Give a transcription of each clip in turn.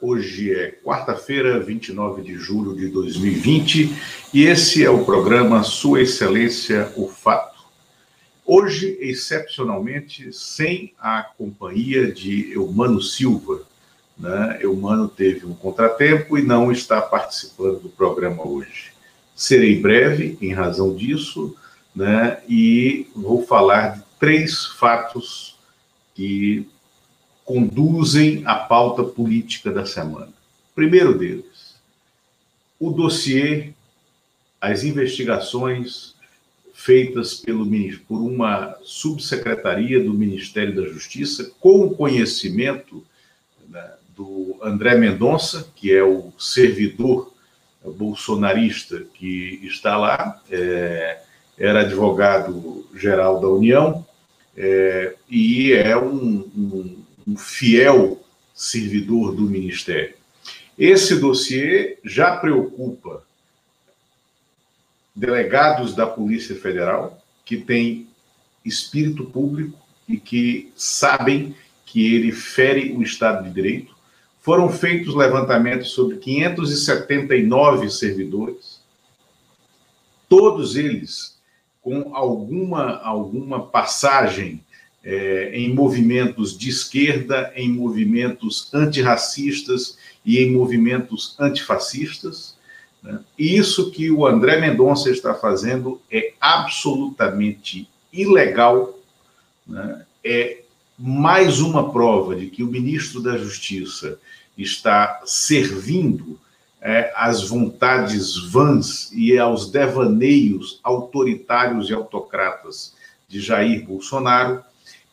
Hoje é quarta-feira, 29 de julho de 2020, e esse é o programa Sua Excelência, o Fato. Hoje, excepcionalmente, sem a companhia de Eumano Silva. Né? Eumano teve um contratempo e não está participando do programa hoje. Serei breve em razão disso, né? e vou falar de três fatos que conduzem a pauta política da semana. Primeiro deles, o dossiê, as investigações feitas pelo, por uma subsecretaria do Ministério da Justiça, com o conhecimento né, do André Mendonça, que é o servidor bolsonarista que está lá, é, era advogado-geral da União, é, e é um, um um fiel servidor do Ministério. Esse dossiê já preocupa delegados da Polícia Federal que têm espírito público e que sabem que ele fere o Estado de Direito. Foram feitos levantamentos sobre 579 servidores, todos eles com alguma, alguma passagem é, em movimentos de esquerda, em movimentos antirracistas e em movimentos antifascistas. Né? E isso que o André Mendonça está fazendo é absolutamente ilegal, né? é mais uma prova de que o ministro da Justiça está servindo é, às vontades vãs e aos devaneios autoritários e autocratas de Jair Bolsonaro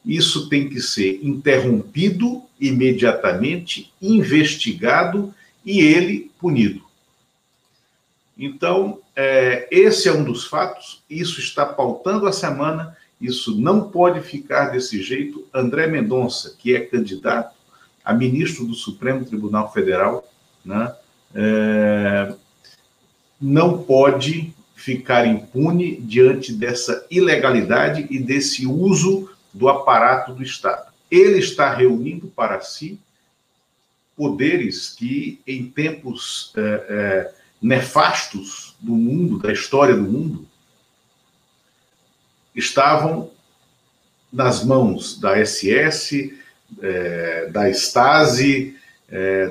isso tem que ser interrompido imediatamente, investigado e ele punido. Então, é, esse é um dos fatos, isso está pautando a semana, isso não pode ficar desse jeito. André Mendonça, que é candidato a ministro do Supremo Tribunal Federal, né, é, não pode ficar impune diante dessa ilegalidade e desse uso do aparato do Estado. Ele está reunindo para si poderes que, em tempos é, é, nefastos do mundo, da história do mundo, estavam nas mãos da SS, é, da Stasi,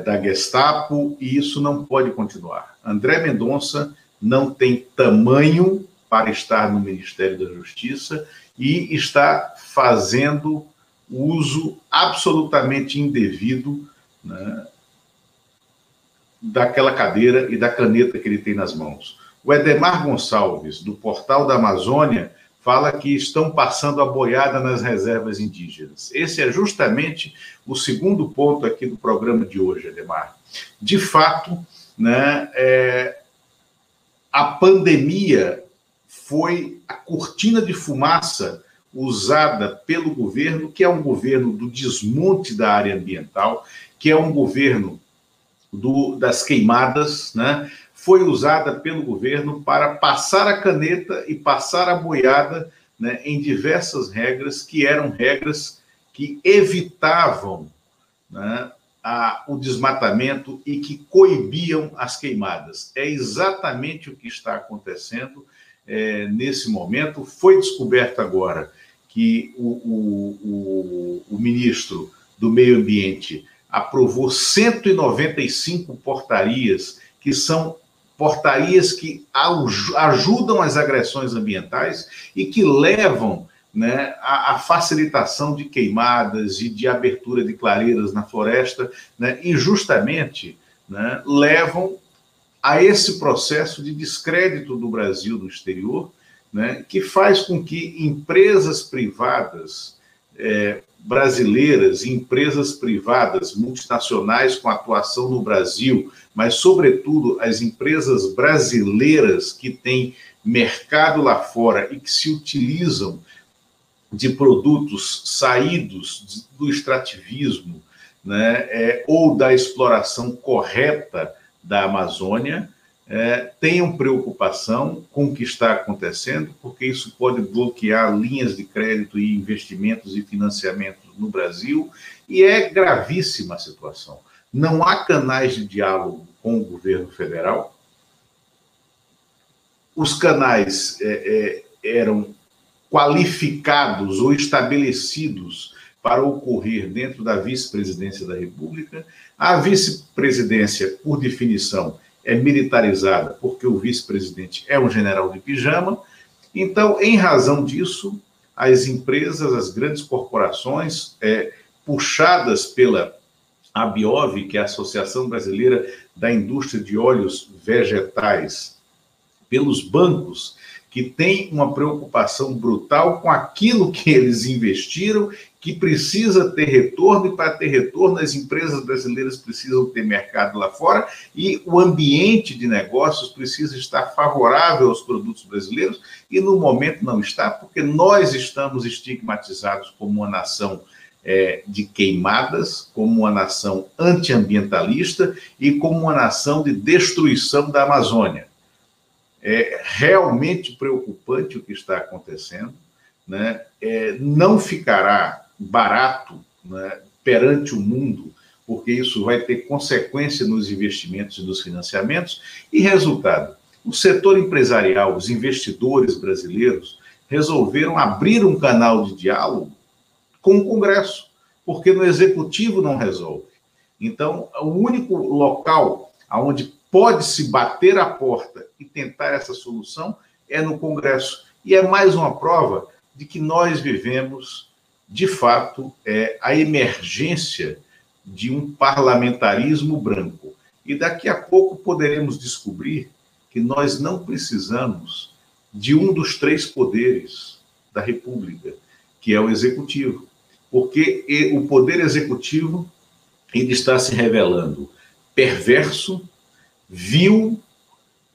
da Gestapo, e isso não pode continuar. André Mendonça não tem tamanho para estar no Ministério da Justiça e está fazendo uso absolutamente indevido né, daquela cadeira e da caneta que ele tem nas mãos. O Edemar Gonçalves, do Portal da Amazônia, fala que estão passando a boiada nas reservas indígenas. Esse é justamente o segundo ponto aqui do programa de hoje, Edemar. De fato, né, é, a pandemia foi a cortina de fumaça usada pelo governo, que é um governo do desmonte da área ambiental, que é um governo do, das queimadas, né? foi usada pelo governo para passar a caneta e passar a boiada né, em diversas regras que eram regras que evitavam né, a, o desmatamento e que coibiam as queimadas. É exatamente o que está acontecendo é, nesse momento. Foi descoberto agora que o, o, o, o ministro do Meio Ambiente aprovou 195 portarias, que são portarias que ajudam as agressões ambientais e que levam né, a, a, facilitação de queimadas e de abertura de clareiras na floresta, né, e justamente né, levam a esse processo de descrédito do Brasil no exterior, né, que faz com que empresas privadas é, brasileiras, empresas privadas multinacionais com atuação no Brasil, mas, sobretudo, as empresas brasileiras que têm mercado lá fora e que se utilizam de produtos saídos do extrativismo né, é, ou da exploração correta da Amazônia, é, tenham preocupação com o que está acontecendo, porque isso pode bloquear linhas de crédito e investimentos e financiamentos no Brasil, e é gravíssima a situação. não há canais de diálogo com o governo federal. Os canais é, é, eram qualificados ou estabelecidos para ocorrer dentro da vice-presidência da República. A vice-presidência, por definição, é militarizada, porque o vice-presidente é um general de pijama. Então, em razão disso, as empresas, as grandes corporações, é, puxadas pela ABIOV, que é a Associação Brasileira da Indústria de Óleos Vegetais, pelos bancos, que têm uma preocupação brutal com aquilo que eles investiram que precisa ter retorno, e para ter retorno, as empresas brasileiras precisam ter mercado lá fora, e o ambiente de negócios precisa estar favorável aos produtos brasileiros, e no momento não está, porque nós estamos estigmatizados como uma nação é, de queimadas, como uma nação antiambientalista e como uma nação de destruição da Amazônia. É realmente preocupante o que está acontecendo. Né? É, não ficará barato né, perante o mundo, porque isso vai ter consequência nos investimentos e nos financiamentos. E resultado: o setor empresarial, os investidores brasileiros resolveram abrir um canal de diálogo com o Congresso, porque no executivo não resolve. Então, o único local onde pode se bater a porta e tentar essa solução é no Congresso. E é mais uma prova de que nós vivemos de fato, é a emergência de um parlamentarismo branco. E daqui a pouco poderemos descobrir que nós não precisamos de um dos três poderes da República, que é o executivo, porque o poder executivo ele está se revelando perverso, vil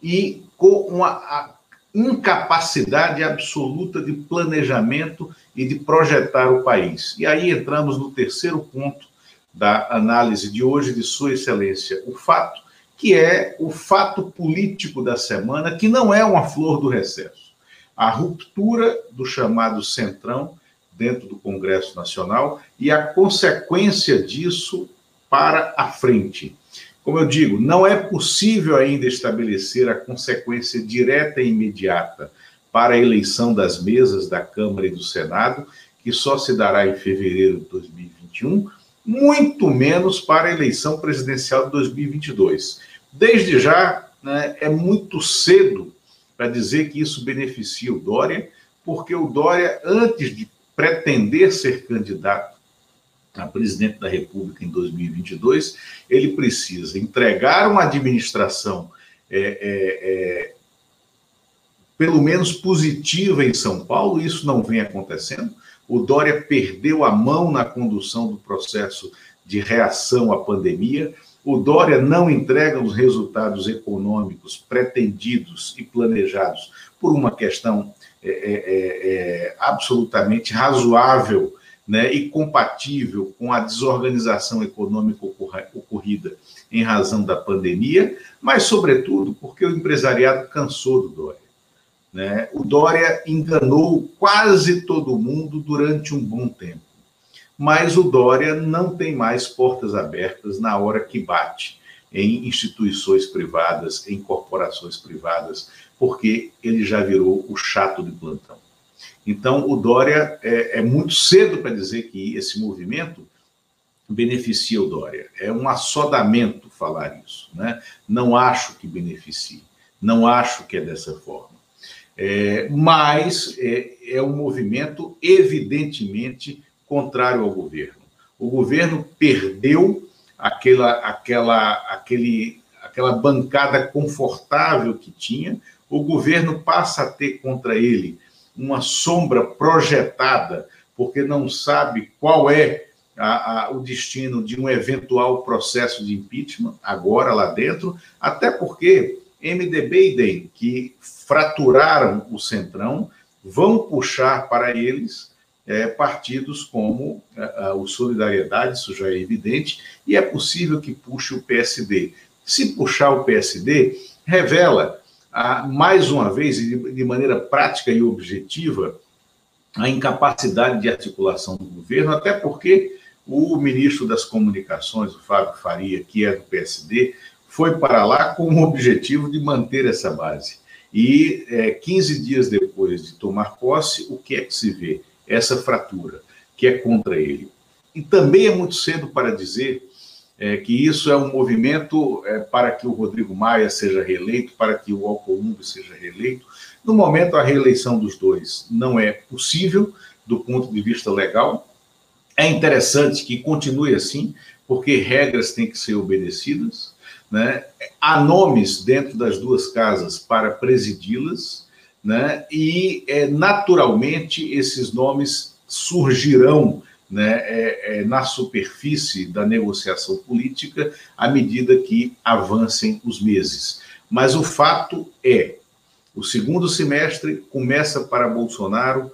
e com uma incapacidade absoluta de planejamento e de projetar o país. E aí entramos no terceiro ponto da análise de hoje de Sua Excelência, o fato, que é o fato político da semana, que não é uma flor do recesso. A ruptura do chamado Centrão dentro do Congresso Nacional e a consequência disso para a frente. Como eu digo, não é possível ainda estabelecer a consequência direta e imediata para a eleição das mesas da Câmara e do Senado, que só se dará em fevereiro de 2021, muito menos para a eleição presidencial de 2022. Desde já, né, é muito cedo para dizer que isso beneficia o Dória, porque o Dória, antes de pretender ser candidato a presidente da República em 2022, ele precisa entregar uma administração é, é, é, pelo menos positiva em São Paulo, isso não vem acontecendo. O Dória perdeu a mão na condução do processo de reação à pandemia. O Dória não entrega os resultados econômicos pretendidos e planejados por uma questão é, é, é, absolutamente razoável né, e compatível com a desorganização econômica ocorrida em razão da pandemia, mas, sobretudo, porque o empresariado cansou do Dória. Né? O Dória enganou quase todo mundo durante um bom tempo, mas o Dória não tem mais portas abertas na hora que bate em instituições privadas, em corporações privadas, porque ele já virou o chato de plantão. Então, o Dória é, é muito cedo para dizer que esse movimento beneficia o Dória. É um assodamento falar isso. Né? Não acho que beneficie, não acho que é dessa forma. É, mas é, é um movimento evidentemente contrário ao governo. O governo perdeu aquela, aquela, aquele, aquela bancada confortável que tinha, o governo passa a ter contra ele uma sombra projetada, porque não sabe qual é a, a, o destino de um eventual processo de impeachment agora lá dentro, até porque MDB e DEM, que fraturaram o Centrão, vão puxar para eles é, partidos como é, o Solidariedade, isso já é evidente, e é possível que puxe o PSD. Se puxar o PSD, revela a, mais uma vez, de maneira prática e objetiva, a incapacidade de articulação do governo, até porque o ministro das Comunicações, o Fábio Faria, que é do PSD, foi para lá com o objetivo de manter essa base. E é, 15 dias depois de tomar posse, o que é que se vê? Essa fratura, que é contra ele. E também é muito cedo para dizer é, que isso é um movimento é, para que o Rodrigo Maia seja reeleito, para que o Alcolumbre seja reeleito. No momento, a reeleição dos dois não é possível do ponto de vista legal, é interessante que continue assim, porque regras têm que ser obedecidas. Né? Há nomes dentro das duas casas para presidi-las, né? e é, naturalmente esses nomes surgirão né, é, é, na superfície da negociação política à medida que avancem os meses. Mas o fato é, o segundo semestre começa para Bolsonaro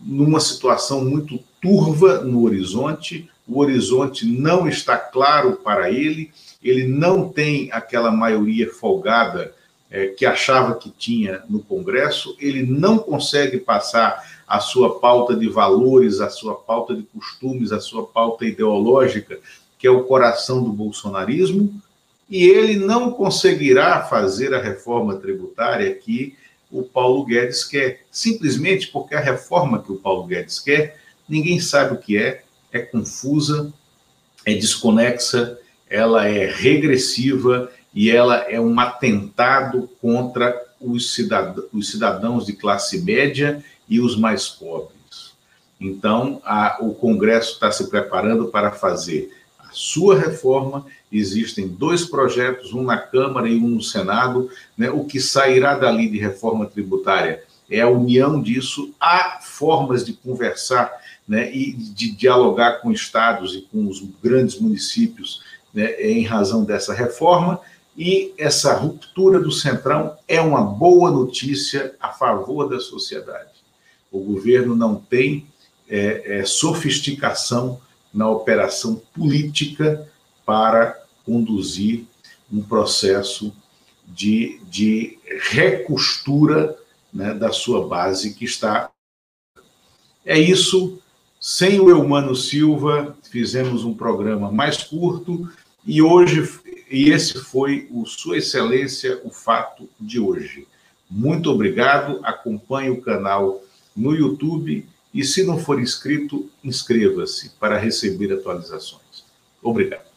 numa situação muito turva no horizonte, o horizonte não está claro para ele, ele não tem aquela maioria folgada é, que achava que tinha no Congresso, ele não consegue passar a sua pauta de valores, a sua pauta de costumes, a sua pauta ideológica, que é o coração do bolsonarismo, e ele não conseguirá fazer a reforma tributária que o Paulo Guedes quer, simplesmente porque a reforma que o Paulo Guedes quer, ninguém sabe o que é, é confusa, é desconexa, ela é regressiva e ela é um atentado contra os, os cidadãos de classe média e os mais pobres. Então, a, o Congresso está se preparando para fazer a sua reforma existem dois projetos, um na Câmara e um no Senado. Né? O que sairá dali de reforma tributária é a união disso. Há formas de conversar né? e de dialogar com estados e com os grandes municípios né? em razão dessa reforma. E essa ruptura do Centrão é uma boa notícia a favor da sociedade. O governo não tem é, é, sofisticação na operação política para conduzir um processo de, de recostura né, da sua base que está. É isso. Sem o Eumano Silva, fizemos um programa mais curto e hoje, e esse foi o Sua Excelência, o fato de hoje. Muito obrigado. Acompanhe o canal no YouTube e, se não for inscrito, inscreva-se para receber atualizações. Obrigado.